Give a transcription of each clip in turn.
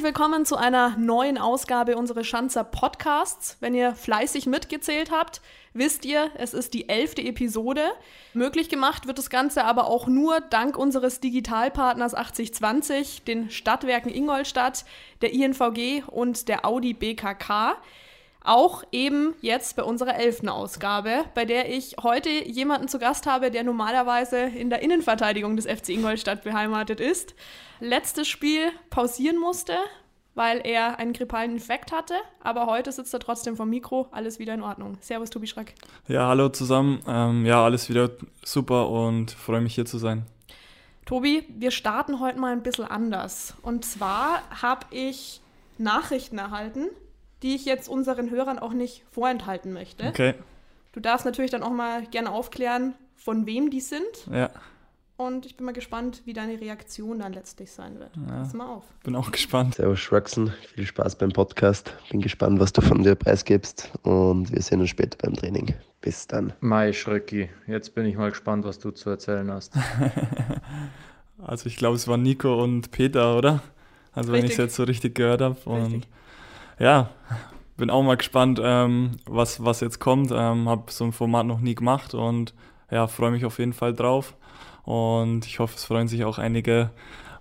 Herzlich willkommen zu einer neuen Ausgabe unseres Schanzer Podcasts. Wenn ihr fleißig mitgezählt habt, wisst ihr, es ist die elfte Episode. Möglich gemacht wird das Ganze aber auch nur dank unseres Digitalpartners 8020, den Stadtwerken Ingolstadt, der INVG und der Audi BKK. Auch eben jetzt bei unserer elften Ausgabe, bei der ich heute jemanden zu Gast habe, der normalerweise in der Innenverteidigung des FC Ingolstadt beheimatet ist. Letztes Spiel pausieren musste, weil er einen grippalen Infekt hatte, aber heute sitzt er trotzdem vom Mikro, alles wieder in Ordnung. Servus, Tobi Schreck. Ja, hallo zusammen. Ähm, ja, alles wieder super und freue mich hier zu sein. Tobi, wir starten heute mal ein bisschen anders. Und zwar habe ich Nachrichten erhalten die ich jetzt unseren Hörern auch nicht vorenthalten möchte. Okay. Du darfst natürlich dann auch mal gerne aufklären, von wem die sind. Ja. Und ich bin mal gespannt, wie deine Reaktion dann letztlich sein wird. Ja. Pass mal auf. Bin auch gespannt. Servus Schwaxen, viel Spaß beim Podcast. Bin gespannt, was du von dir preisgibst und wir sehen uns später beim Training. Bis dann. Mai Schröcki, jetzt bin ich mal gespannt, was du zu erzählen hast. also ich glaube, es waren Nico und Peter, oder? Also richtig. wenn ich es jetzt so richtig gehört habe. Und ja, bin auch mal gespannt, ähm, was, was jetzt kommt. Ähm, habe so ein Format noch nie gemacht und ja, freue mich auf jeden Fall drauf. Und ich hoffe, es freuen sich auch einige,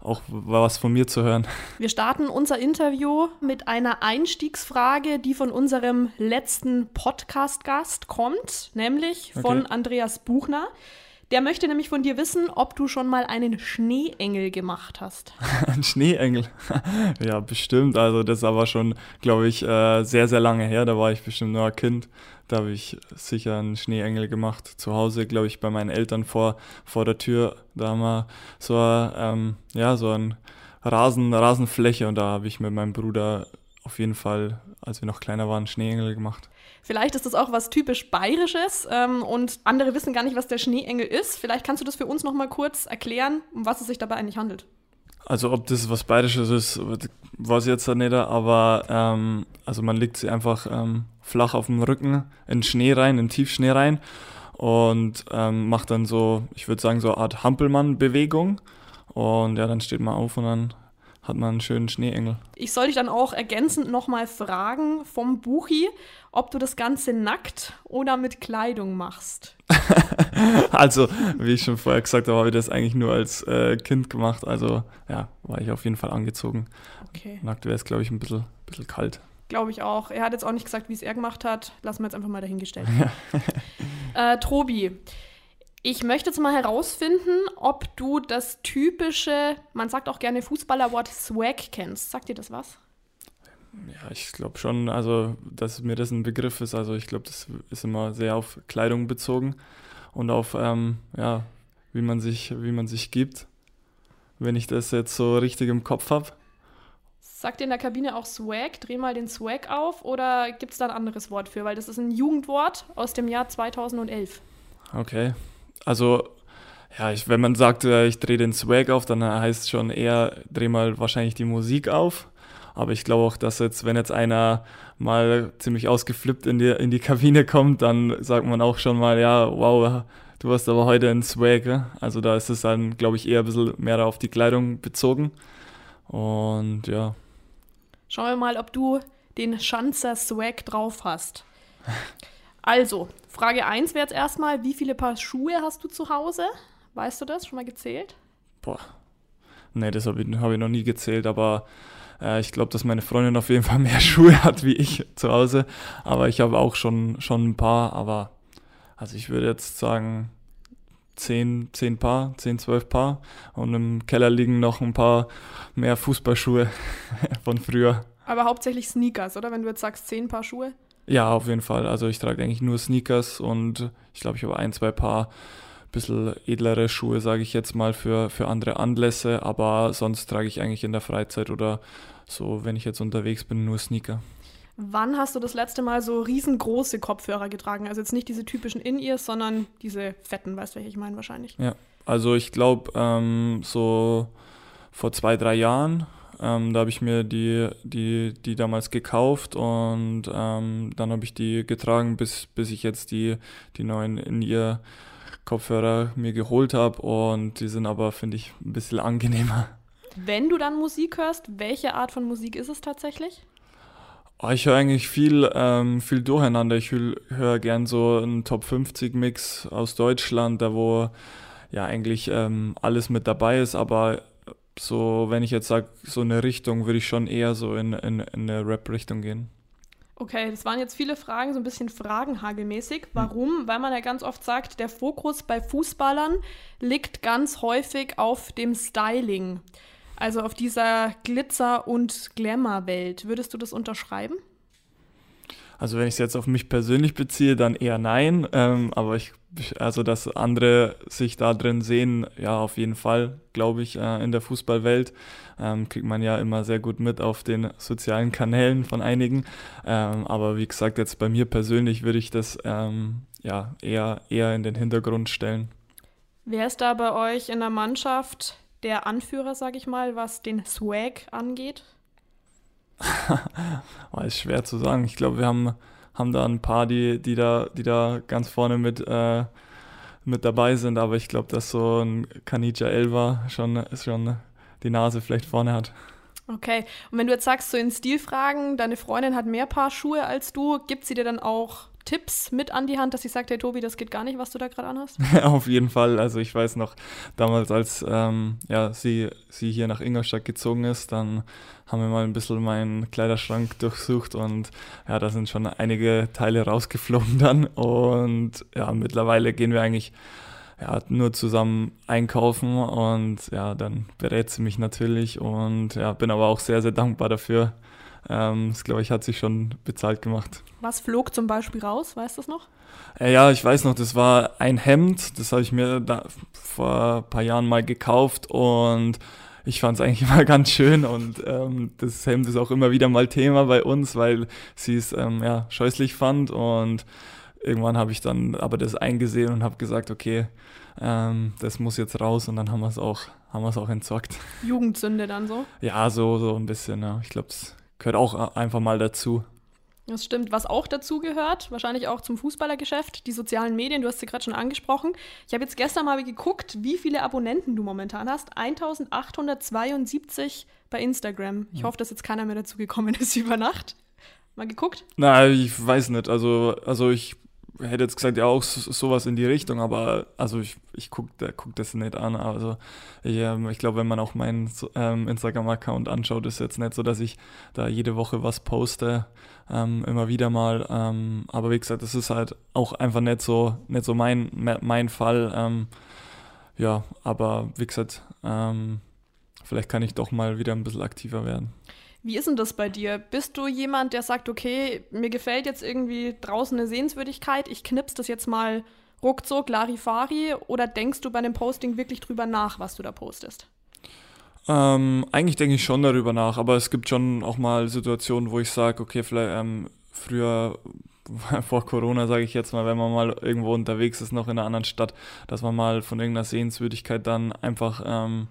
auch was von mir zu hören. Wir starten unser Interview mit einer Einstiegsfrage, die von unserem letzten Podcast-Gast kommt, nämlich von okay. Andreas Buchner. Der möchte nämlich von dir wissen, ob du schon mal einen Schneeengel gemacht hast. Ein Schneeengel? ja, bestimmt. Also das ist aber schon, glaube ich, äh, sehr, sehr lange her. Da war ich bestimmt nur ein Kind. Da habe ich sicher einen Schneeengel gemacht. Zu Hause, glaube ich, bei meinen Eltern vor, vor der Tür. Da haben wir so, ähm, ja, so ein Rasen, Rasenfläche und da habe ich mit meinem Bruder auf jeden Fall, als wir noch kleiner waren, Schneeengel gemacht. Vielleicht ist das auch was typisch Bayerisches ähm, und andere wissen gar nicht, was der Schneeengel ist. Vielleicht kannst du das für uns noch mal kurz erklären, um was es sich dabei eigentlich handelt. Also ob das was Bayerisches ist, weiß ich jetzt nicht, aber ähm, also man legt sie einfach ähm, flach auf dem Rücken in Schnee rein, in Tiefschnee rein und ähm, macht dann so, ich würde sagen, so eine Art Hampelmann-Bewegung. Und ja, dann steht man auf und dann hat man einen schönen Schneeengel. Ich soll dich dann auch ergänzend nochmal fragen vom Buchi, ob du das Ganze nackt oder mit Kleidung machst. also, wie ich schon vorher gesagt habe, habe ich das eigentlich nur als äh, Kind gemacht. Also, ja, war ich auf jeden Fall angezogen. Okay. Nackt wäre es, glaube ich, ein bisschen, bisschen kalt. Glaube ich auch. Er hat jetzt auch nicht gesagt, wie es er gemacht hat. Lassen wir jetzt einfach mal dahingestellt. Äh, Tobi, ich möchte jetzt mal herausfinden, ob du das typische, man sagt auch gerne Fußballerwort Swag kennst. Sagt dir das was? Ja, ich glaube schon, also dass mir das ein Begriff ist. Also ich glaube, das ist immer sehr auf Kleidung bezogen und auf ähm, ja, wie man sich, wie man sich gibt. Wenn ich das jetzt so richtig im Kopf habe. Sagt ihr in der Kabine auch Swag? Dreh mal den Swag auf oder gibt es da ein anderes Wort für? Weil das ist ein Jugendwort aus dem Jahr 2011. Okay, also, ja, ich, wenn man sagt, äh, ich drehe den Swag auf, dann heißt es schon eher, dreh mal wahrscheinlich die Musik auf. Aber ich glaube auch, dass jetzt, wenn jetzt einer mal ziemlich ausgeflippt in die, in die Kabine kommt, dann sagt man auch schon mal, ja, wow, du hast aber heute einen Swag. Ne? Also da ist es dann, glaube ich, eher ein bisschen mehr auf die Kleidung bezogen. Und ja. Schauen wir mal, ob du den Schanzer Swag drauf hast. Also, Frage 1 wäre jetzt erstmal, wie viele Paar Schuhe hast du zu Hause? Weißt du das? Schon mal gezählt? Boah. Nee, das habe ich, hab ich noch nie gezählt, aber äh, ich glaube, dass meine Freundin auf jeden Fall mehr Schuhe hat wie ich zu Hause. Aber ich habe auch schon, schon ein paar, aber also ich würde jetzt sagen, 10, 10 Paar, 10, 12 Paar. Und im Keller liegen noch ein paar mehr Fußballschuhe von früher. Aber hauptsächlich Sneakers, oder? Wenn du jetzt sagst 10 Paar Schuhe? Ja, auf jeden Fall. Also ich trage eigentlich nur Sneakers und ich glaube, ich habe ein, zwei Paar bisschen edlere Schuhe, sage ich jetzt mal, für, für andere Anlässe, aber sonst trage ich eigentlich in der Freizeit oder so, wenn ich jetzt unterwegs bin, nur Sneaker. Wann hast du das letzte Mal so riesengroße Kopfhörer getragen? Also jetzt nicht diese typischen In-Ears, sondern diese fetten, weißt du, welche ich meine wahrscheinlich? Ja, also ich glaube, ähm, so vor zwei, drei Jahren Ähm, da habe ich mir die, die, die damals gekauft und ähm, dann habe ich die getragen, bis, bis ich jetzt die, die neuen in ihr Kopfhörer mir geholt habe und die sind aber, finde ich, ein bisschen angenehmer. Wenn du dann Musik hörst, welche Art von Musik ist es tatsächlich? Oh, ich höre eigentlich viel, ähm, viel durcheinander. Ich höre gern so einen Top 50 Mix aus Deutschland, da wo ja eigentlich ähm, alles mit dabei ist, aber so, wenn ich jetzt sage, so eine Richtung, würde ich schon eher so in, in, in eine Rap-Richtung gehen. Okay, das waren jetzt viele Fragen, so ein bisschen fragenhagelmäßig. Warum? Weil man ja ganz oft sagt, der Fokus bei Fußballern liegt ganz häufig auf dem Styling. Also auf dieser Glitzer- und Glamour-Welt. Würdest du das unterschreiben? Also wenn ich es jetzt auf mich persönlich beziehe, dann eher nein. Ähm, aber ich, also dass andere sich da drin sehen, ja, auf jeden Fall, glaube ich, äh, in der Fußballwelt. Ähm, kriegt man ja immer sehr gut mit auf den sozialen Kanälen von einigen. Ähm, aber wie gesagt, jetzt bei mir persönlich würde ich das ähm, ja eher, eher in den Hintergrund stellen. Wer ist da bei euch in der Mannschaft der Anführer, sage ich mal, was den Swag angeht? oh, ist schwer zu sagen. Ich glaube, wir haben, haben da ein paar, die, die, da, die da ganz vorne mit, äh, mit dabei sind, aber ich glaube, dass so ein Kanija Elva schon, schon die Nase vielleicht vorne hat. Okay, und wenn du jetzt sagst, so in Stilfragen, deine Freundin hat mehr Paar Schuhe als du, gibt sie dir dann auch Tipps mit an die Hand, dass sie sagt, hey Tobi, das geht gar nicht, was du da gerade anhast? Auf jeden Fall. Also ich weiß noch, damals, als ähm, ja, sie, sie hier nach Ingolstadt gezogen ist, dann haben wir mal ein bisschen meinen Kleiderschrank durchsucht und ja, da sind schon einige Teile rausgeflogen dann. Und ja, mittlerweile gehen wir eigentlich ja, nur zusammen einkaufen und ja, dann berät sie mich natürlich und ja, bin aber auch sehr, sehr dankbar dafür, ähm, das, glaube ich, hat sich schon bezahlt gemacht. Was flog zum Beispiel raus? Weißt du das noch? Äh, ja, ich weiß noch, das war ein Hemd. Das habe ich mir da vor ein paar Jahren mal gekauft und ich fand es eigentlich immer ganz schön und ähm, das Hemd ist auch immer wieder mal Thema bei uns, weil sie es ähm, ja, scheußlich fand und irgendwann habe ich dann aber das eingesehen und habe gesagt, okay, ähm, das muss jetzt raus und dann haben wir es auch, haben wir es auch entsorgt. Jugendsünde dann so? Ja, so, so ein bisschen, ja. Ich glaube, es gehört auch einfach mal dazu. Das stimmt. Was auch dazu gehört, wahrscheinlich auch zum Fußballergeschäft, die sozialen Medien, du hast sie gerade schon angesprochen. Ich habe jetzt gestern mal geguckt, wie viele Abonnenten du momentan hast. 1872 bei Instagram. Ich hoffe, dass jetzt keiner mehr dazu gekommen ist über Nacht. Mal geguckt? Na, ich weiß nicht. Also, also ich hätte jetzt gesagt, ja auch so, sowas in die Richtung, aber also ich, ich gucke guck das nicht an. Also ich, ähm, ich glaube, wenn man auch meinen ähm, Instagram-Account anschaut, ist jetzt nicht so, dass ich da jede Woche was poste, ähm, immer wieder mal. Ähm, aber wie gesagt, das ist halt auch einfach nicht so, nicht so mein, mein Fall. Ähm, ja, aber wie gesagt, ähm, vielleicht kann ich doch mal wieder ein bisschen aktiver werden. Wie ist denn das bei dir? Bist du jemand, der sagt, okay, mir gefällt jetzt irgendwie draußen eine Sehenswürdigkeit, ich knips das jetzt mal ruckzuck, Larifari, oder denkst du bei dem Posting wirklich drüber nach, was du da postest? Ähm, eigentlich denke ich schon darüber nach, aber es gibt schon auch mal Situationen, wo ich sage, okay, vielleicht ähm, früher vor Corona, sage ich jetzt mal, wenn man mal irgendwo unterwegs ist, noch in einer anderen Stadt, dass man mal von irgendeiner Sehenswürdigkeit dann einfach ähm,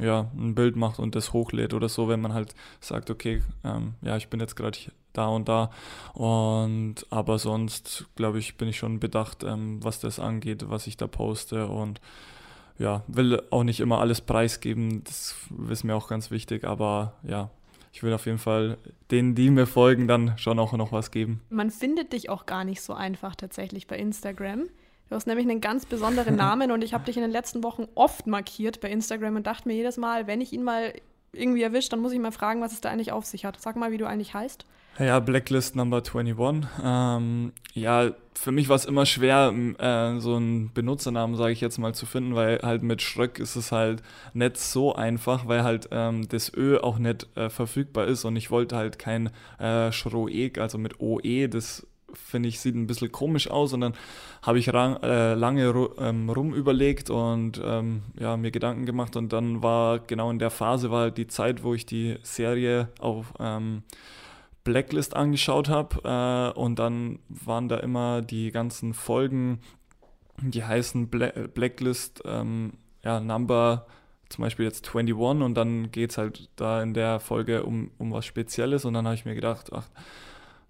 ja, ein Bild macht und das hochlädt oder so, wenn man halt sagt, okay, ähm, ja, ich bin jetzt gerade da und da. Und aber sonst, glaube ich, bin ich schon bedacht, ähm, was das angeht, was ich da poste und ja, will auch nicht immer alles preisgeben, das ist mir auch ganz wichtig, aber ja, ich will auf jeden Fall denen, die mir folgen, dann schon auch noch was geben. Man findet dich auch gar nicht so einfach tatsächlich bei Instagram. Du hast nämlich einen ganz besonderen Namen und ich habe dich in den letzten Wochen oft markiert bei Instagram und dachte mir jedes Mal, wenn ich ihn mal irgendwie erwischt, dann muss ich mal fragen, was es da eigentlich auf sich hat. Sag mal, wie du eigentlich heißt. Ja, Blacklist Number 21. Ähm, ja, für mich war es immer schwer, äh, so einen Benutzernamen, sage ich jetzt mal, zu finden, weil halt mit Schröck ist es halt nicht so einfach, weil halt ähm, das Ö auch nicht äh, verfügbar ist und ich wollte halt kein äh, Schroeg, also mit OE, das finde ich, sieht ein bisschen komisch aus. Und dann habe ich ran, äh, lange ähm, rum überlegt und ähm, ja, mir Gedanken gemacht. Und dann war genau in der Phase war die Zeit, wo ich die Serie auf ähm, Blacklist angeschaut habe. Äh, und dann waren da immer die ganzen Folgen, die heißen Bla Blacklist, ähm, ja, Number zum Beispiel jetzt 21 und dann geht es halt da in der Folge um, um was Spezielles und dann habe ich mir gedacht, ach,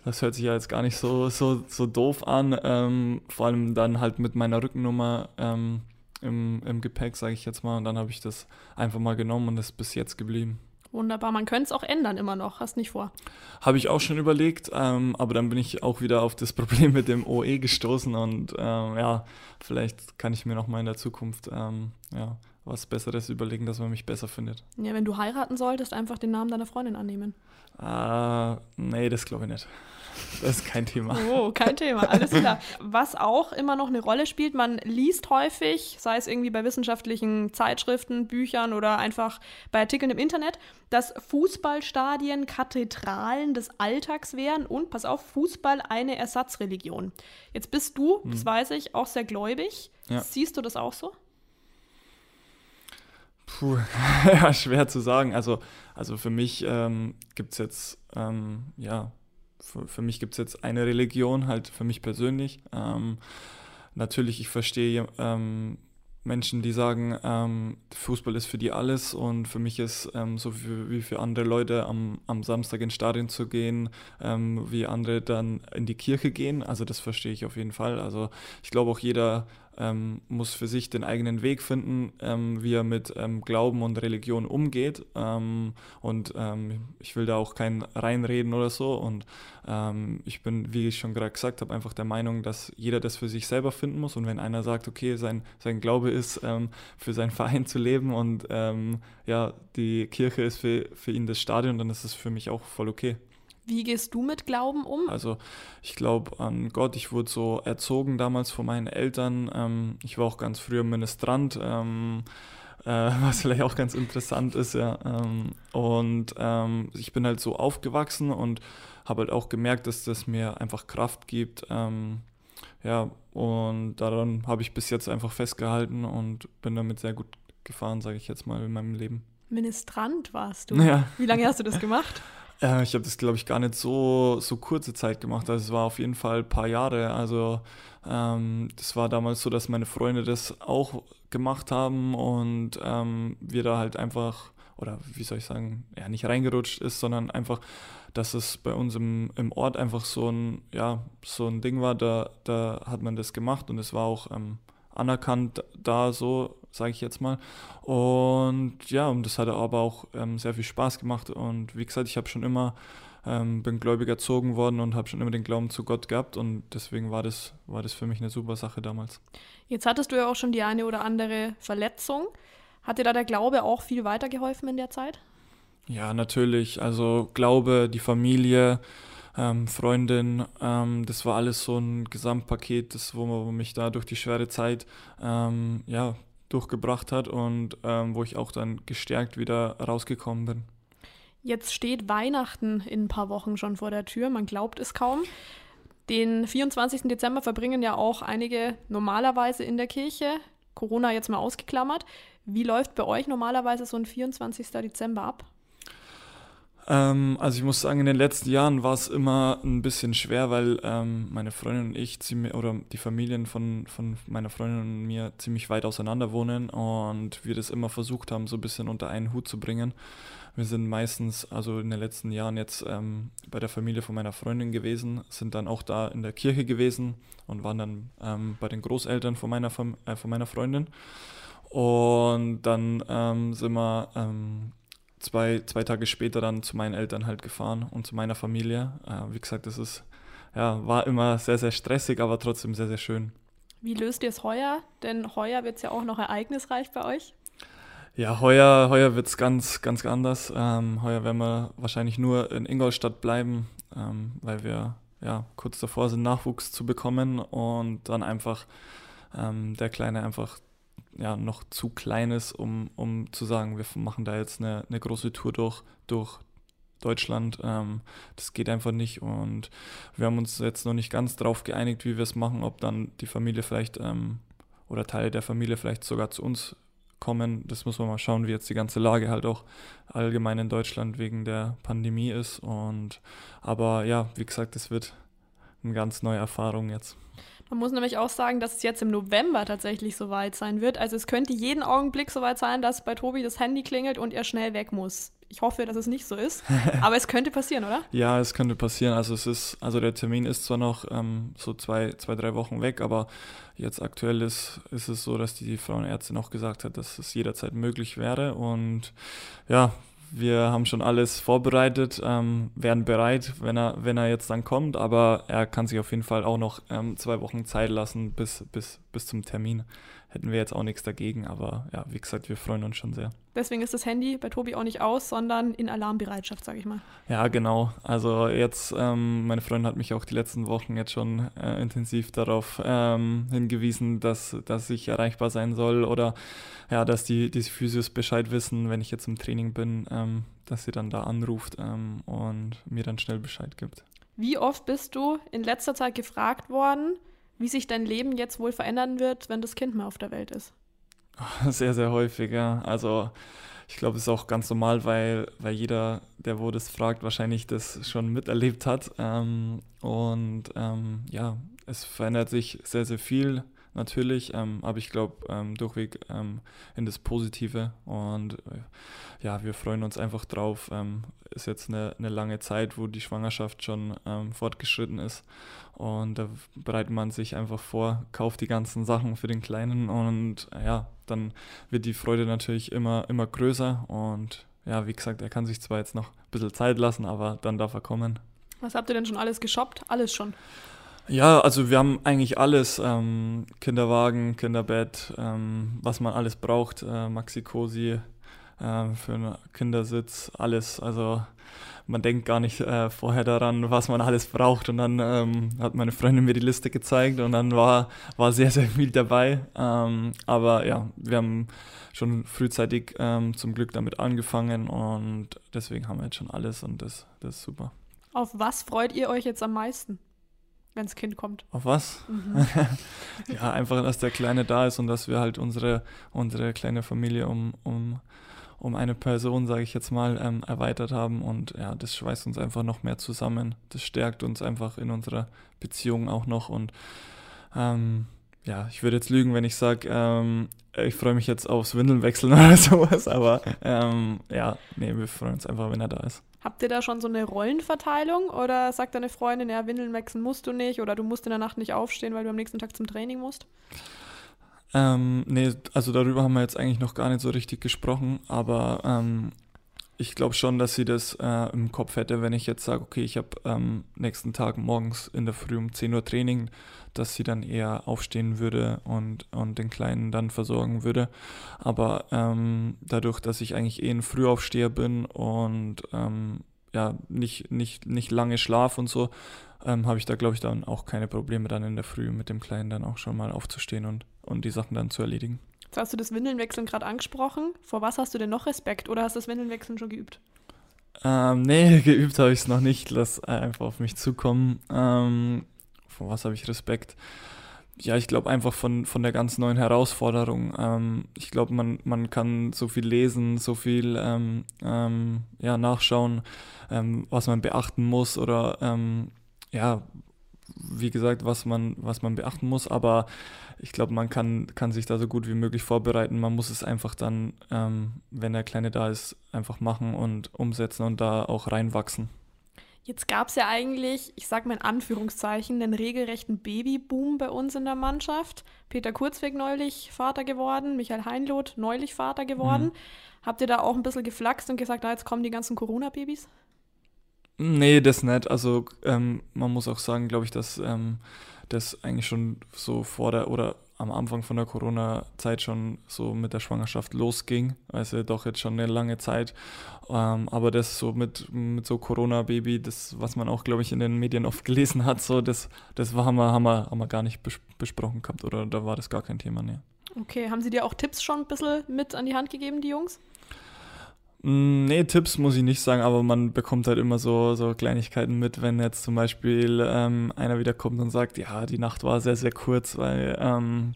das hört sich ja jetzt gar nicht so, so, so doof an. Ähm, vor allem dann halt mit meiner Rückennummer ähm, im, im Gepäck, sage ich jetzt mal. Und dann habe ich das einfach mal genommen und ist bis jetzt geblieben. Wunderbar, man könnte es auch ändern immer noch, hast nicht vor. Habe ich auch schon überlegt, ähm, aber dann bin ich auch wieder auf das Problem mit dem OE gestoßen und ähm, ja, vielleicht kann ich mir noch mal in der Zukunft ähm, ja, was Besseres überlegen, dass man mich besser findet. Ja, wenn du heiraten solltest, einfach den Namen deiner Freundin annehmen. Äh, nee, das glaube ich nicht. Das ist kein Thema. Oh, kein Thema, alles klar. Was auch immer noch eine Rolle spielt, man liest häufig, sei es irgendwie bei wissenschaftlichen Zeitschriften, Büchern oder einfach bei Artikeln im Internet, dass Fußballstadien Kathedralen des Alltags wären und, pass auf, Fußball eine Ersatzreligion. Jetzt bist du, hm. das weiß ich, auch sehr gläubig. Ja. Siehst du das auch so? Puh, ja, schwer zu sagen. Also, also für mich ähm, gibt es jetzt, ähm, ja, für, für mich gibt es jetzt eine Religion, halt für mich persönlich. Ähm, natürlich, ich verstehe ähm, Menschen, die sagen, ähm, Fußball ist für die alles und für mich ist ähm, so für, wie für andere Leute am, am Samstag ins Stadion zu gehen, ähm, wie andere dann in die Kirche gehen. Also das verstehe ich auf jeden Fall. Also ich glaube auch jeder ähm, muss für sich den eigenen Weg finden, ähm, wie er mit ähm, Glauben und Religion umgeht. Ähm, und ähm, ich will da auch kein reinreden oder so. Und ähm, ich bin, wie ich schon gerade gesagt habe, einfach der Meinung, dass jeder das für sich selber finden muss. Und wenn einer sagt, okay, sein, sein Glaube ist, für seinen Verein zu leben und ja, die Kirche ist für, für ihn das Stadion, dann ist es für mich auch voll okay. Wie gehst du mit Glauben um? Also ich glaube an Gott. Ich wurde so erzogen damals von meinen Eltern. Ähm, ich war auch ganz früher Ministrant, ähm, äh, was vielleicht auch ganz interessant ist. Ja. Ähm, und ähm, ich bin halt so aufgewachsen und habe halt auch gemerkt, dass das mir einfach Kraft gibt. Ähm, ja, und daran habe ich bis jetzt einfach festgehalten und bin damit sehr gut gefahren, sage ich jetzt mal, in meinem Leben. Ministrant warst du. Ja. Wie lange hast du das gemacht? Äh, ich habe das, glaube ich, gar nicht so, so kurze Zeit gemacht. Also es war auf jeden Fall ein paar Jahre. Also ähm, das war damals so, dass meine Freunde das auch gemacht haben und ähm, wir da halt einfach, oder wie soll ich sagen, ja, nicht reingerutscht ist, sondern einfach, dass es bei uns im, im Ort einfach so ein, ja, so ein Ding war, da, da hat man das gemacht und es war auch ähm, anerkannt da so, sage ich jetzt mal. Und ja, und das hat aber auch ähm, sehr viel Spaß gemacht. Und wie gesagt, ich habe schon immer, ähm, bin gläubig erzogen worden und habe schon immer den Glauben zu Gott gehabt. Und deswegen war das, war das für mich eine super Sache damals. Jetzt hattest du ja auch schon die eine oder andere Verletzung. Hat dir da der Glaube auch viel weitergeholfen in der Zeit? Ja, natürlich. Also Glaube, die Familie, ähm, Freundin. Ähm, das war alles so ein Gesamtpaket, das, wo man mich da durch die schwere Zeit ähm, ja, durchgebracht hat und ähm, wo ich auch dann gestärkt wieder rausgekommen bin. Jetzt steht Weihnachten in ein paar Wochen schon vor der Tür, man glaubt es kaum. Den 24. Dezember verbringen ja auch einige normalerweise in der Kirche. Corona jetzt mal ausgeklammert. Wie läuft bei euch normalerweise so ein 24. Dezember ab? Ähm, also ich muss sagen, in den letzten Jahren war es immer ein bisschen schwer, weil ähm, meine Freundin und ich ziemlich, oder die Familien von, von meiner Freundin und mir ziemlich weit auseinander wohnen und wir das immer versucht haben, so ein bisschen unter einen Hut zu bringen. Wir sind meistens, also in den letzten Jahren jetzt ähm, bei der Familie von meiner Freundin gewesen, sind dann auch da in der Kirche gewesen und waren dann ähm, bei den Großeltern von meiner, äh, von meiner Freundin. Und dann ähm, sind wir ähm, zwei, zwei Tage später dann zu meinen Eltern halt gefahren und zu meiner Familie. Äh, wie gesagt, das ist, ja, war immer sehr, sehr stressig, aber trotzdem sehr, sehr schön. Wie löst ihr es heuer? Denn heuer wird es ja auch noch ereignisreich bei euch. Ja, heuer, heuer wird es ganz, ganz anders. Ähm, heuer werden wir wahrscheinlich nur in Ingolstadt bleiben, ähm, weil wir ja kurz davor sind, Nachwuchs zu bekommen und dann einfach ähm, der Kleine einfach ja, noch zu klein ist, um, um zu sagen, wir machen da jetzt eine, eine große Tour durch, durch Deutschland. Ähm, das geht einfach nicht und wir haben uns jetzt noch nicht ganz drauf geeinigt, wie wir es machen, ob dann die Familie vielleicht ähm, oder Teile der Familie vielleicht sogar zu uns kommen. Das muss man mal schauen, wie jetzt die ganze Lage halt auch allgemein in Deutschland wegen der Pandemie ist. Und aber ja, wie gesagt, es wird eine ganz neue Erfahrung jetzt. Man muss nämlich auch sagen, dass es jetzt im November tatsächlich soweit sein wird. Also es könnte jeden Augenblick soweit sein, dass bei Tobi das Handy klingelt und er schnell weg muss. Ich hoffe, dass es nicht so ist. Aber es könnte passieren, oder? Ja, es könnte passieren. Also es ist, also der Termin ist zwar noch ähm, so zwei, zwei, drei Wochen weg, aber jetzt aktuell ist, ist es so, dass die Frauenärztin auch gesagt hat, dass es jederzeit möglich wäre. Und ja, wir haben schon alles vorbereitet, ähm, wären bereit, wenn er, wenn er jetzt dann kommt, aber er kann sich auf jeden Fall auch noch ähm, zwei Wochen Zeit lassen bis, bis, bis zum Termin hätten wir jetzt auch nichts dagegen. Aber ja, wie gesagt, wir freuen uns schon sehr. Deswegen ist das Handy bei Tobi auch nicht aus, sondern in Alarmbereitschaft, sage ich mal. Ja, genau. Also jetzt, ähm, meine Freundin hat mich auch die letzten Wochen jetzt schon äh, intensiv darauf ähm, hingewiesen, dass, dass ich erreichbar sein soll oder ja, dass die, die Physios Bescheid wissen, wenn ich jetzt im Training bin, ähm, dass sie dann da anruft ähm, und mir dann schnell Bescheid gibt. Wie oft bist du in letzter Zeit gefragt worden, wie sich dein Leben jetzt wohl verändern wird, wenn das Kind mal auf der Welt ist. Sehr, sehr häufig, ja. Also ich glaube, es ist auch ganz normal, weil, weil jeder, der wo das fragt, wahrscheinlich das schon miterlebt hat. Ähm, und ähm, ja, es verändert sich sehr, sehr viel natürlich, ähm, aber ich glaube ähm, durchweg ähm, in das Positive und äh, ja, wir freuen uns einfach drauf. Ähm, ist jetzt eine, eine lange Zeit, wo die Schwangerschaft schon ähm, fortgeschritten ist und da bereitet man sich einfach vor, kauft die ganzen Sachen für den Kleinen und ja, dann wird die Freude natürlich immer, immer größer und ja, wie gesagt, er kann sich zwar jetzt noch ein bisschen Zeit lassen, aber dann darf er kommen. Was habt ihr denn schon alles geshoppt? Alles schon? Ja, also wir haben eigentlich alles, ähm, Kinderwagen, Kinderbett, ähm, was man alles braucht, äh, Maxi-Cosi äh, für einen Kindersitz, alles. Also man denkt gar nicht äh, vorher daran, was man alles braucht. Und dann ähm, hat meine Freundin mir die Liste gezeigt und dann war, war sehr, sehr viel dabei. Ähm, aber ja, wir haben schon frühzeitig ähm, zum Glück damit angefangen und deswegen haben wir jetzt schon alles und das, das ist super. Auf was freut ihr euch jetzt am meisten? Wenn das Kind kommt. Auf was? Mhm. ja, einfach, dass der Kleine da ist und dass wir halt unsere, unsere kleine Familie um, um, um eine Person, sage ich jetzt mal, ähm, erweitert haben. Und ja, das schweißt uns einfach noch mehr zusammen. Das stärkt uns einfach in unserer Beziehung auch noch. Und ähm, ja, ich würde jetzt lügen, wenn ich sage, ähm, ich freue mich jetzt aufs Windelnwechseln oder sowas. Aber ähm, ja, nee, wir freuen uns einfach, wenn er da ist. Habt ihr da schon so eine Rollenverteilung oder sagt deine Freundin, ja, Windeln wechseln musst du nicht oder du musst in der Nacht nicht aufstehen, weil du am nächsten Tag zum Training musst? Ähm, nee, also darüber haben wir jetzt eigentlich noch gar nicht so richtig gesprochen, aber ähm, ich glaube schon, dass sie das äh, im Kopf hätte, wenn ich jetzt sage, okay, ich habe ähm, nächsten Tag morgens in der Früh um 10 Uhr Training, dass sie dann eher aufstehen würde und, und den Kleinen dann versorgen würde. Aber ähm, dadurch, dass ich eigentlich eh ein Frühaufsteher bin und ähm, ja, nicht, nicht, nicht lange Schlaf und so, ähm, habe ich da, glaube ich, dann auch keine Probleme, dann in der Früh mit dem Kleinen dann auch schon mal aufzustehen und, und die Sachen dann zu erledigen. Jetzt hast du das Windelnwechseln gerade angesprochen. Vor was hast du denn noch Respekt oder hast du das Windelnwechseln schon geübt? Ähm, nee, geübt habe ich es noch nicht. Lass einfach auf mich zukommen. Ähm, vor was habe ich Respekt? Ja, ich glaube einfach von, von der ganz neuen Herausforderung. Ähm, ich glaube, man, man kann so viel lesen, so viel ähm, ähm, ja, nachschauen, ähm, was man beachten muss oder ja, wie gesagt, was man, was man beachten muss, aber ich glaube, man kann, kann sich da so gut wie möglich vorbereiten. Man muss es einfach dann, ähm, wenn der Kleine da ist, einfach machen und umsetzen und da auch reinwachsen. Jetzt gab es ja eigentlich, ich sage mal in Anführungszeichen, einen regelrechten Babyboom bei uns in der Mannschaft. Peter Kurzweg neulich Vater geworden, Michael Heinloth neulich Vater geworden. Mhm. Habt ihr da auch ein bisschen geflaxt und gesagt, ah, jetzt kommen die ganzen Corona-Babys? Nee, das nicht. Also ähm, man muss auch sagen, glaube ich, dass ähm, das eigentlich schon so vor der oder am Anfang von der Corona-Zeit schon so mit der Schwangerschaft losging. Also doch jetzt schon eine lange Zeit. Ähm, aber das so mit, mit so Corona-Baby, das, was man auch, glaube ich, in den Medien oft gelesen hat, so das, das war, haben, wir, haben, wir, haben wir gar nicht bes besprochen gehabt oder da war das gar kein Thema, nee. Okay, haben Sie dir auch Tipps schon ein bisschen mit an die Hand gegeben, die Jungs? Mm, nee, Tipps muss ich nicht sagen, aber man bekommt halt immer so, so Kleinigkeiten mit, wenn jetzt zum Beispiel ähm, einer wieder kommt und sagt, ja, die Nacht war sehr, sehr kurz, weil ähm,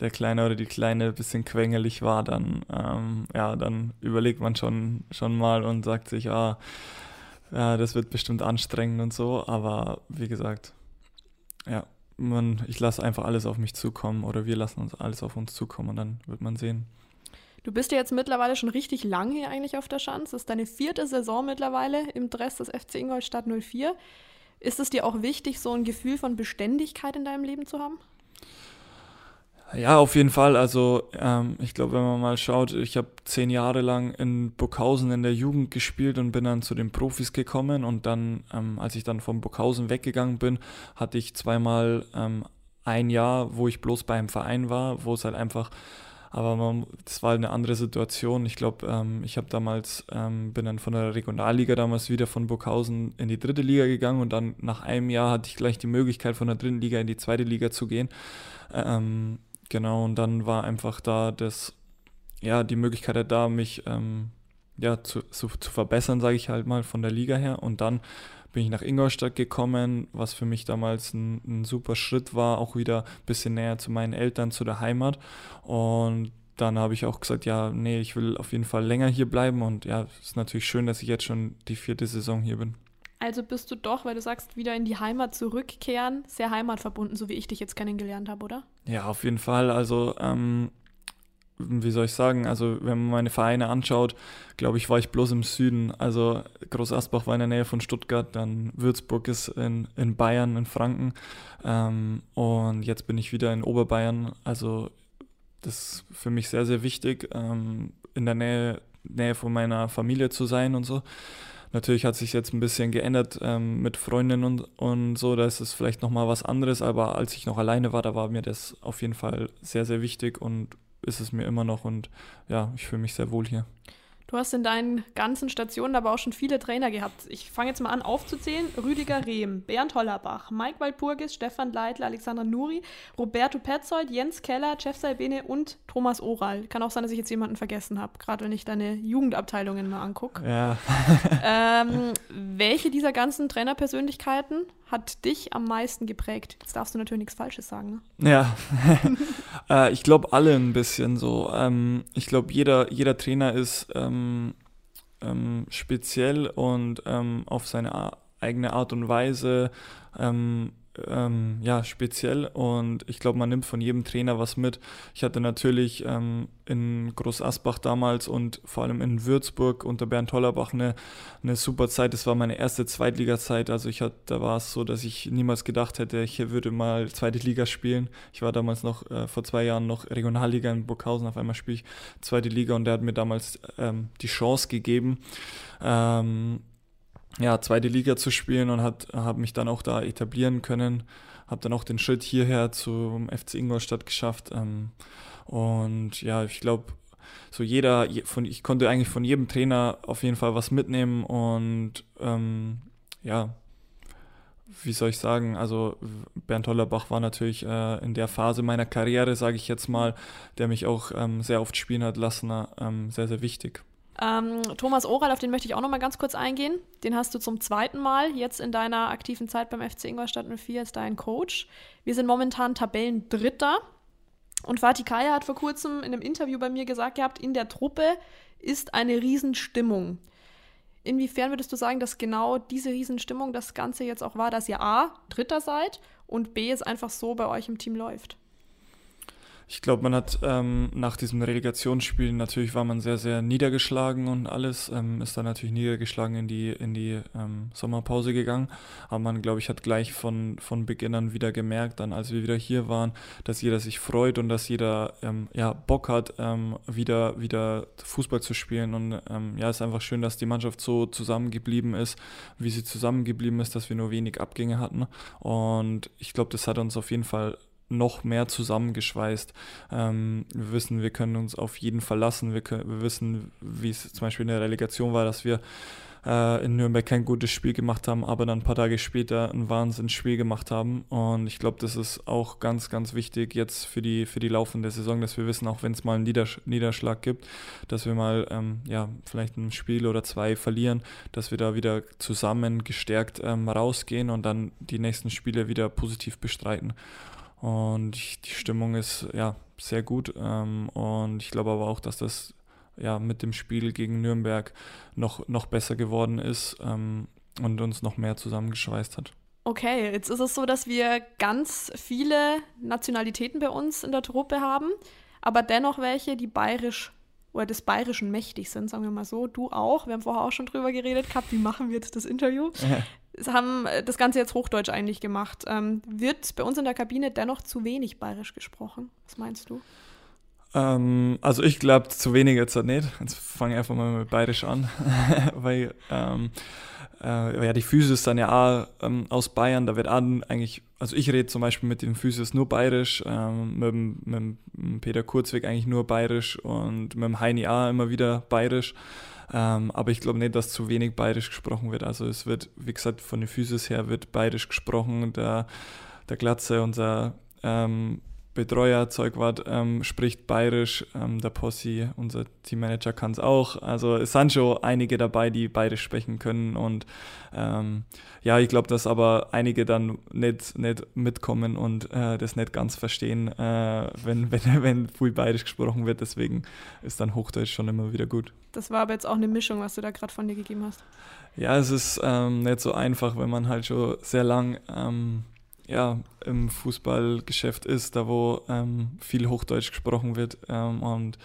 der Kleine oder die Kleine ein bisschen quengelig war, dann, ähm, ja, dann überlegt man schon, schon mal und sagt sich, ah, ja, das wird bestimmt anstrengend und so, aber wie gesagt, ja, man, ich lasse einfach alles auf mich zukommen oder wir lassen uns alles auf uns zukommen und dann wird man sehen. Du bist ja jetzt mittlerweile schon richtig lang hier eigentlich auf der Schanze. Das ist deine vierte Saison mittlerweile im Dress des FC Ingolstadt 04. Ist es dir auch wichtig, so ein Gefühl von Beständigkeit in deinem Leben zu haben? Ja, auf jeden Fall. Also ähm, ich glaube, wenn man mal schaut, ich habe zehn Jahre lang in Burghausen in der Jugend gespielt und bin dann zu den Profis gekommen. Und dann, ähm, als ich dann vom Burghausen weggegangen bin, hatte ich zweimal ähm, ein Jahr, wo ich bloß beim Verein war, wo es halt einfach aber man, das war eine andere Situation. Ich glaube, ähm, ich habe damals, ähm, bin dann von der Regionalliga damals wieder von Burghausen in die dritte Liga gegangen und dann nach einem Jahr hatte ich gleich die Möglichkeit, von der dritten Liga in die zweite Liga zu gehen. Ähm, Genau, und dann war einfach da das, ja, die Möglichkeit da, mich ähm, ja, zu, zu, zu verbessern, sage ich halt mal, von der Liga her. Und dann bin ich nach Ingolstadt gekommen, was für mich damals ein, ein super Schritt war, auch wieder ein bisschen näher zu meinen Eltern, zu der Heimat. Und dann habe ich auch gesagt, ja, nee, ich will auf jeden Fall länger hier bleiben. Und ja, es ist natürlich schön, dass ich jetzt schon die vierte Saison hier bin. Also bist du doch, weil du sagst, wieder in die Heimat zurückkehren, sehr heimatverbunden, so wie ich dich jetzt kennengelernt habe, oder? Ja, auf jeden Fall. Also, ähm, wie soll ich sagen, also wenn man meine Vereine anschaut, glaube ich, war ich bloß im Süden. Also Groß Asbach war in der Nähe von Stuttgart, dann Würzburg ist in, in Bayern, in Franken. Ähm, und jetzt bin ich wieder in Oberbayern. Also das ist für mich sehr, sehr wichtig, ähm, in der Nähe, Nähe von meiner Familie zu sein und so. Natürlich hat sich jetzt ein bisschen geändert ähm, mit Freundinnen und, und so, da ist es vielleicht nochmal was anderes, aber als ich noch alleine war, da war mir das auf jeden Fall sehr, sehr wichtig und ist es mir immer noch und ja, ich fühle mich sehr wohl hier. Du hast in deinen ganzen Stationen aber auch schon viele Trainer gehabt. Ich fange jetzt mal an aufzuzählen. Rüdiger Rehm, Bernd Hollerbach, Mike Waldburgis, Stefan Leitler, Alexander Nuri, Roberto Petzold, Jens Keller, Jeff Salbene und Thomas Oral. Kann auch sein, dass ich jetzt jemanden vergessen habe, gerade wenn ich deine Jugendabteilungen mal angucke. Ja. ähm, welche dieser ganzen Trainerpersönlichkeiten hat dich am meisten geprägt? Jetzt darfst du natürlich nichts Falsches sagen. Ne? Ja, äh, ich glaube alle ein bisschen so. Ähm, ich glaube, jeder, jeder Trainer ist ähm, ähm, speziell und ähm, auf seine eigene Art und Weise ähm, ähm, ja, speziell und ich glaube, man nimmt von jedem Trainer was mit. Ich hatte natürlich ähm, in Groß Asbach damals und vor allem in Würzburg unter Bernd Hollerbach eine, eine super Zeit. Das war meine erste Zweitliga-Zeit. Also ich hatte, da war es so, dass ich niemals gedacht hätte, ich würde mal zweite Liga spielen. Ich war damals noch äh, vor zwei Jahren noch Regionalliga in Burghausen. Auf einmal spiele ich zweite Liga und der hat mir damals ähm, die Chance gegeben. Ähm, ja, zweite Liga zu spielen und habe mich dann auch da etablieren können. Habe dann auch den Schritt hierher zum FC Ingolstadt geschafft. Ähm, und ja, ich glaube, so jeder, von, ich konnte eigentlich von jedem Trainer auf jeden Fall was mitnehmen und ähm, ja, wie soll ich sagen, also Bernd Hollerbach war natürlich äh, in der Phase meiner Karriere, sage ich jetzt mal, der mich auch ähm, sehr oft spielen hat lassen, ähm, sehr, sehr wichtig. Ähm, Thomas Oral, auf den möchte ich auch noch mal ganz kurz eingehen. Den hast du zum zweiten Mal jetzt in deiner aktiven Zeit beim FC Ingolstadt 04 als dein Coach. Wir sind momentan Tabellendritter. Und Fatih Kaya hat vor kurzem in einem Interview bei mir gesagt gehabt, in der Truppe ist eine Riesenstimmung. Inwiefern würdest du sagen, dass genau diese Riesenstimmung das Ganze jetzt auch war, dass ihr A, Dritter seid und B, es einfach so bei euch im Team läuft? Ich glaube, man hat ähm, nach diesem Relegationsspiel natürlich war man sehr, sehr niedergeschlagen und alles, ähm, ist dann natürlich niedergeschlagen in die, in die ähm, Sommerpause gegangen. Aber man, glaube ich, hat gleich von, von Beginn an wieder gemerkt, dann als wir wieder hier waren, dass jeder sich freut und dass jeder ähm, ja, Bock hat, ähm, wieder, wieder Fußball zu spielen. Und ähm, ja, es ist einfach schön, dass die Mannschaft so zusammengeblieben ist, wie sie zusammengeblieben ist, dass wir nur wenig Abgänge hatten. Und ich glaube, das hat uns auf jeden Fall noch mehr zusammengeschweißt. Ähm, wir wissen, wir können uns auf jeden verlassen. Wir, können, wir wissen, wie es zum Beispiel in der Relegation war, dass wir äh, in Nürnberg kein gutes Spiel gemacht haben, aber dann ein paar Tage später ein Wahnsinnsspiel gemacht haben. Und ich glaube, das ist auch ganz, ganz wichtig jetzt für die, für die laufende Saison, dass wir wissen, auch wenn es mal einen Niedersch Niederschlag gibt, dass wir mal ähm, ja, vielleicht ein Spiel oder zwei verlieren, dass wir da wieder zusammen gestärkt ähm, rausgehen und dann die nächsten Spiele wieder positiv bestreiten. Und die Stimmung ist ja sehr gut. Ähm, und ich glaube aber auch, dass das ja mit dem Spiel gegen Nürnberg noch, noch besser geworden ist ähm, und uns noch mehr zusammengeschweißt hat. Okay, jetzt ist es so, dass wir ganz viele Nationalitäten bei uns in der Truppe haben, aber dennoch welche, die bayerisch oder des Bayerischen mächtig sind, sagen wir mal so. Du auch. Wir haben vorher auch schon drüber geredet gehabt, wie machen wir jetzt das Interview. Haben äh, das Ganze jetzt Hochdeutsch eigentlich gemacht. Ähm, wird bei uns in der Kabine dennoch zu wenig Bayerisch gesprochen? Was meinst du? Ähm, also ich glaube zu wenig jetzt nicht. Jetzt fange ich einfach mal mit Bayerisch an, weil ähm, äh, ja, die Physios sind ja auch ähm, aus Bayern, da wird auch eigentlich, also ich rede zum Beispiel mit den Physios nur bayerisch, ähm, mit, mit, Peter Kurzweg eigentlich nur bayerisch und mit dem Heini auch immer wieder bayerisch. Ähm, aber ich glaube nicht, dass zu wenig bayerisch gesprochen wird. Also es wird, wie gesagt, von den Physios her wird bayerisch gesprochen. Der, der Glatze, unser ähm, Betreuer Zeugwart ähm, spricht bayerisch, ähm, der Possi, unser Teammanager, kann es auch. Also es sind schon einige dabei, die bayerisch sprechen können und ähm, ja, ich glaube, dass aber einige dann nicht, nicht mitkommen und äh, das nicht ganz verstehen, äh, wenn, wenn, wenn viel bayerisch gesprochen wird. Deswegen ist dann Hochdeutsch schon immer wieder gut. Das war aber jetzt auch eine Mischung, was du da gerade von dir gegeben hast. Ja, es ist ähm, nicht so einfach, wenn man halt schon sehr lang ähm, ja, im Fußballgeschäft ist, da wo ähm, viel Hochdeutsch gesprochen wird. Ähm, und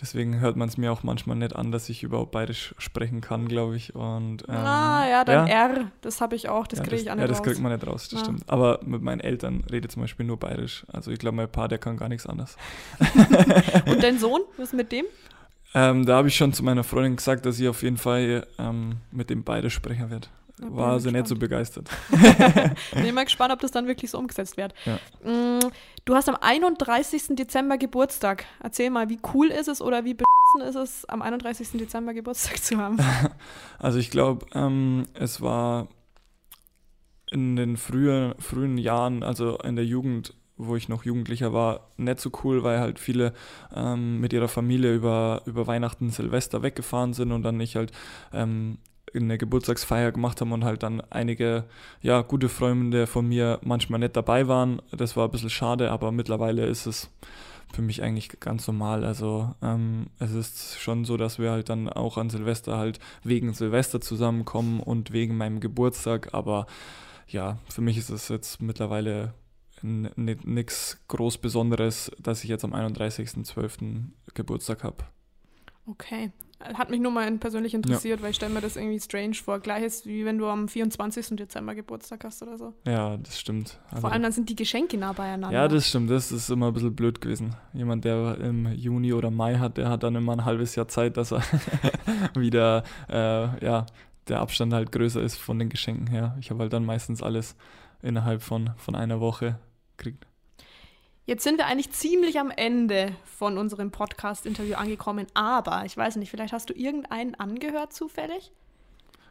deswegen hört man es mir auch manchmal nicht an, dass ich überhaupt bayerisch sprechen kann, glaube ich. Und, ähm, ah, ja, dann ja. R, das habe ich auch, das ja, kriege ich auch nicht raus. Ja, das kriegt man nicht raus, das ja. stimmt. Aber mit meinen Eltern rede zum Beispiel nur bayerisch. Also ich glaube, mein Paar, der kann gar nichts anderes. Und dein Sohn, was ist mit dem? Ähm, da habe ich schon zu meiner Freundin gesagt, dass sie auf jeden Fall ähm, mit dem beide sprechen war sie nicht so begeistert. Bin mal gespannt, ob das dann wirklich so umgesetzt wird. Ja. Mm, du hast am 31. Dezember Geburtstag. Erzähl mal, wie cool ist es oder wie beschissen ist es, am 31. Dezember Geburtstag zu haben? Also ich glaube, ähm, es war in den frühen, frühen Jahren, also in der Jugend, wo ich noch Jugendlicher war, nicht so cool, weil halt viele ähm, mit ihrer Familie über, über Weihnachten, Silvester weggefahren sind und dann ich halt ähm, eine Geburtstagsfeier gemacht haben und halt dann einige ja, gute Freunde von mir manchmal nicht dabei waren. Das war ein bisschen schade, aber mittlerweile ist es für mich eigentlich ganz normal. Also ähm, es ist schon so, dass wir halt dann auch an Silvester halt wegen Silvester zusammenkommen und wegen meinem Geburtstag. Aber ja, für mich ist es jetzt mittlerweile nichts groß Besonderes, dass ich jetzt am 31.12. Geburtstag habe. Okay. Hat mich nur mal persönlich interessiert, ja. weil ich stelle mir das irgendwie strange vor. Gleiches wie wenn du am 24. Dezember Geburtstag hast oder so. Ja, das stimmt. Also vor allem dann sind die Geschenke nah beieinander. Ja, das stimmt. Das ist immer ein bisschen blöd gewesen. Jemand, der im Juni oder Mai hat, der hat dann immer ein halbes Jahr Zeit, dass er wieder, äh, ja, der Abstand halt größer ist von den Geschenken her. Ich habe halt dann meistens alles innerhalb von, von einer Woche gekriegt. Jetzt sind wir eigentlich ziemlich am Ende von unserem Podcast-Interview angekommen, aber ich weiß nicht, vielleicht hast du irgendeinen angehört zufällig?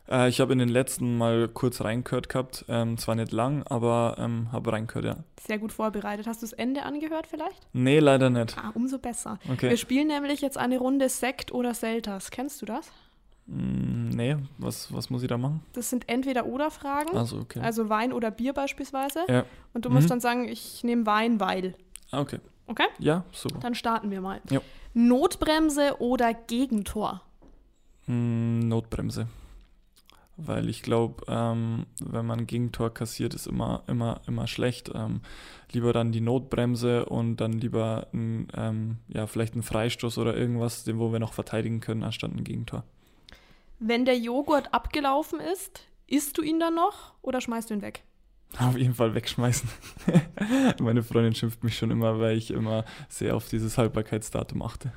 Äh, ich habe in den letzten mal kurz reingehört gehabt, ähm, zwar nicht lang, aber ähm, habe reingehört, ja. Sehr gut vorbereitet. Hast du das Ende angehört vielleicht? Nee, leider nicht. Ah, umso besser. Okay. Wir spielen nämlich jetzt eine Runde Sekt oder Selters. Kennst du das? Mm, nee, was, was muss ich da machen? Das sind Entweder-Oder-Fragen. Also, okay. Also Wein oder Bier beispielsweise. Ja. Und du mhm. musst dann sagen, ich nehme Wein, weil. Ah, okay. Okay? Ja, super. Dann starten wir mal. Ja. Notbremse oder Gegentor? Hm, Notbremse. Weil ich glaube, ähm, wenn man Gegentor kassiert, ist immer, immer, immer schlecht. Ähm, lieber dann die Notbremse und dann lieber ein, ähm, ja, vielleicht ein Freistoß oder irgendwas, den wo wir noch verteidigen können, anstatt ein Gegentor. Wenn der Joghurt abgelaufen ist, isst du ihn dann noch oder schmeißt du ihn weg? Auf jeden Fall wegschmeißen. Meine Freundin schimpft mich schon immer, weil ich immer sehr auf dieses Haltbarkeitsdatum achte.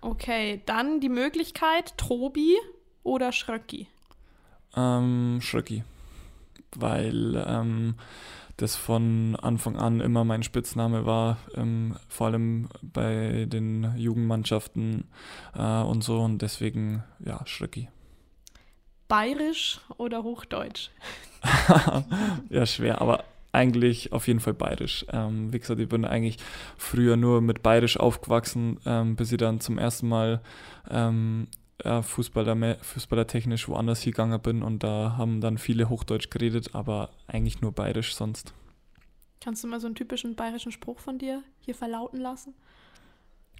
Okay, dann die Möglichkeit Tobi oder Schröcki? Ähm, Schröcki. Weil ähm, das von Anfang an immer mein Spitzname war, ähm, vor allem bei den Jugendmannschaften äh, und so und deswegen, ja, Schröcki. Bayerisch oder Hochdeutsch? ja, schwer, aber eigentlich auf jeden Fall bayerisch. Ähm, wie gesagt, ich bin eigentlich früher nur mit bayerisch aufgewachsen, ähm, bis ich dann zum ersten Mal ähm, ja, Fußballer, fußballertechnisch woanders gegangen bin und da haben dann viele Hochdeutsch geredet, aber eigentlich nur bayerisch sonst. Kannst du mal so einen typischen bayerischen Spruch von dir hier verlauten lassen?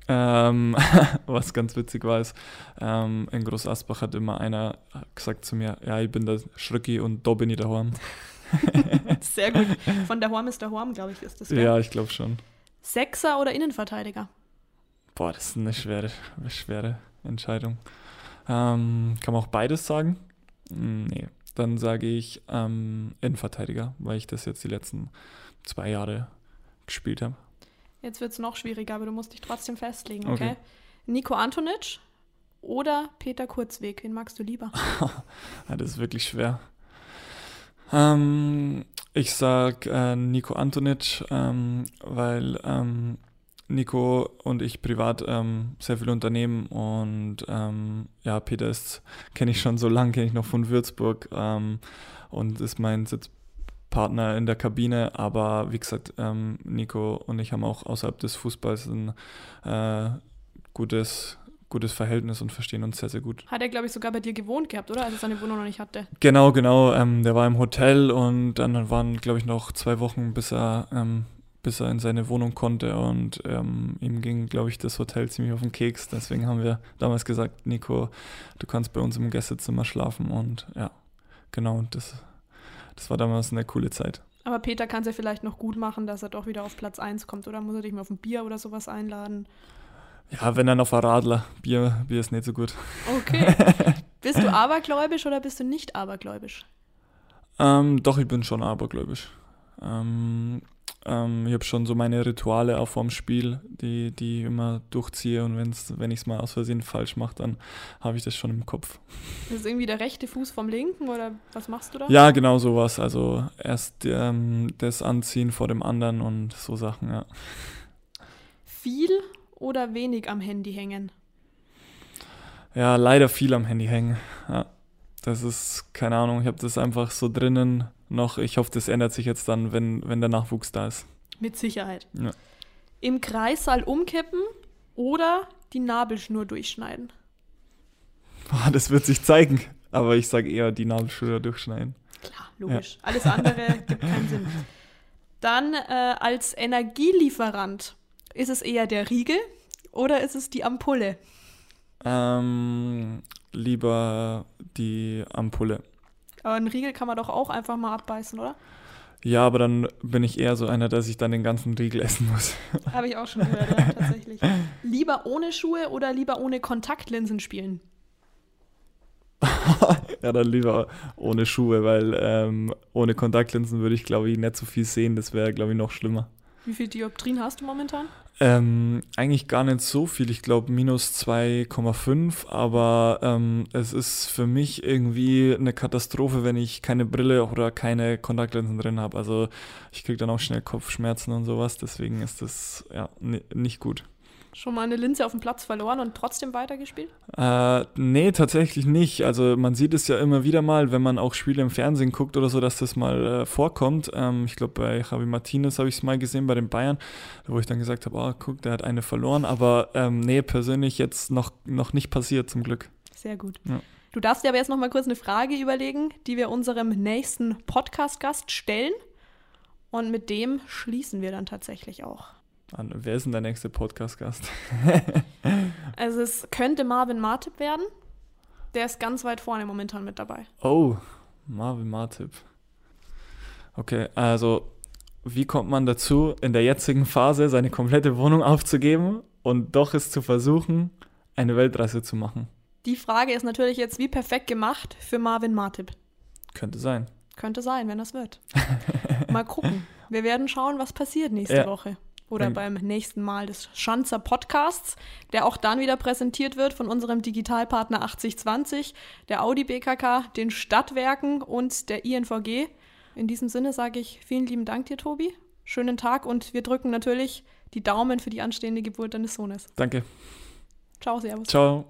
Ähm, was ganz witzig war, ist, ähm, in Groß Asbach hat immer einer gesagt zu mir, ja, ich bin der Schröcki und da bin ich daheim. Sehr gut. Von der Horm ist der Horm, glaube ich, ist das. gell? Ja, ich glaube schon. Sechser oder Innenverteidiger? Boah, das ist eine schwere, eine schwere Entscheidung. Ähm, kann man auch beides sagen? Hm, Nee, dann sage ich ähm, Innenverteidiger, weil ich das jetzt die letzten zwei Jahre gespielt habe. Jetzt wird es noch schwieriger, aber du musst dich trotzdem festlegen, okay? Okay. Nico Antonic oder Peter Kurzweg? Wen magst du lieber? Ja, das ist wirklich schwer. Ähm, ich sag äh, Nico Antonic, ähm, weil ähm, Nico und ich privat ähm, sehr viel unternehmen und ähm, ja, Peter ist, kenne ich schon so lange, kenne ich noch von Würzburg ähm, und ist mein Sitzpartner in der Kabine, aber wie gesagt, ähm, Nico und ich haben auch außerhalb des Fußballs ein äh, gutes, gutes Verhältnis und verstehen uns sehr, sehr gut. Hat er, glaube ich, sogar bei dir gewohnt gehabt, oder? Als er seine Wohnung noch nicht hatte. Genau, genau. Ähm, der war im Hotel und dann waren, glaube ich, noch zwei Wochen, bis er, ähm, bis er in seine Wohnung konnte und ähm, ihm ging, glaube ich, das Hotel ziemlich auf den Keks. Deswegen haben wir damals gesagt, Nico, du kannst bei uns im Gästezimmer schlafen und ja, genau. Das, das war damals eine coole Zeit. Aber Peter kann es ja vielleicht noch gut machen, dass er doch wieder auf Platz 1 kommt, oder? Muss er dich mal auf ein Bier oder sowas einladen? Ja, wenn dann auf ein Radler. Bier, Bier ist nicht so gut. Okay. bist du abergläubisch oder bist du nicht abergläubisch? Ähm, doch, ich bin schon abergläubisch. Ähm, ähm, ich habe schon so meine Rituale auch vorm Spiel, die, die ich immer durchziehe und wenn's, wenn ich es mal aus Versehen falsch mache, dann habe ich das schon im Kopf. Das ist irgendwie der rechte Fuß vom linken oder was machst du da? Ja, genau sowas. Also erst ähm, das Anziehen vor dem anderen und so Sachen, ja. Viel oder wenig am Handy hängen? Ja, leider viel am Handy hängen. Ja. Das ist, keine Ahnung, ich habe das einfach so drinnen noch. Ich hoffe, das ändert sich jetzt dann, wenn, wenn der Nachwuchs da ist. Mit Sicherheit. Ja. Im Kreissaal umkippen oder die Nabelschnur durchschneiden? Ah, Das wird sich zeigen. Aber ich sage eher die Nabelschnur durchschneiden. Klar, logisch. Alles andere gibt keinen Sinn. Dann äh, als Energielieferant, ist es eher der Riegel oder ist es die Ampulle? Ähm, lieber die Ampulle. Aber einen Riegel kann man doch auch einfach mal abbeißen, oder? Ja, aber dann bin ich eher so einer, dass ich dann den ganzen Riegel essen muss. Habe ich auch schon gehört, ja, tatsächlich. Lieber ohne Schuhe oder lieber ohne Kontaktlinsen spielen? ja, dann lieber ohne Schuhe, weil ähm, ohne Kontaktlinsen würde ich, glaube ich, nicht so viel sehen. Das wäre, glaube ich, noch schlimmer. Wie viel Dioptrien hast du momentan? Ähm, eigentlich gar nicht so viel. Ich glaube minus 2,5, aber ähm, es ist für mich irgendwie eine Katastrophe, wenn ich keine Brille oder keine Kontaktlinsen drin habe. Also ich kriege dann auch schnell Kopfschmerzen und sowas. Deswegen ist das ja ni- nicht gut. Schon mal eine Linse auf dem Platz verloren und trotzdem weitergespielt? Äh, nee, tatsächlich nicht. Also man sieht es ja immer wieder mal, wenn man auch Spiele im Fernsehen guckt oder so, dass das mal äh, vorkommt. Ähm, ich glaube, bei Javi Martinez habe ich es mal gesehen, bei den Bayern, wo ich dann gesagt habe, oh, guck, der hat eine verloren. Aber ähm, nee, persönlich jetzt noch, noch nicht passiert, zum Glück. Sehr gut. Ja. Du darfst dir aber jetzt noch mal kurz eine Frage überlegen, die wir unserem nächsten Podcast-Gast stellen. Und mit dem schließen wir dann tatsächlich auch. An, wer ist denn der nächste Podcast-Gast? Also es könnte Marvin Martip werden. Der ist ganz weit vorne momentan mit dabei. Oh, Marvin Martip. Okay, also wie kommt man dazu, in der jetzigen Phase seine komplette Wohnung aufzugeben und doch es zu versuchen, eine Weltreise zu machen? Die Frage ist natürlich jetzt wie perfekt gemacht für Marvin Martip. Könnte sein. Könnte sein, wenn das wird. Mal gucken. Wir werden schauen, was passiert nächste Ja. Woche. Oder Dann- beim nächsten Mal des Schanzer Podcasts, der auch dann wieder präsentiert wird von unserem Digitalpartner 8020, der Audi BKK, den Stadtwerken und der INVG. In diesem Sinne sage ich vielen lieben Dank dir, Tobi. Schönen Tag und wir drücken natürlich die Daumen für die anstehende Geburt deines Sohnes. Danke. Ciao, Servus. Ciao.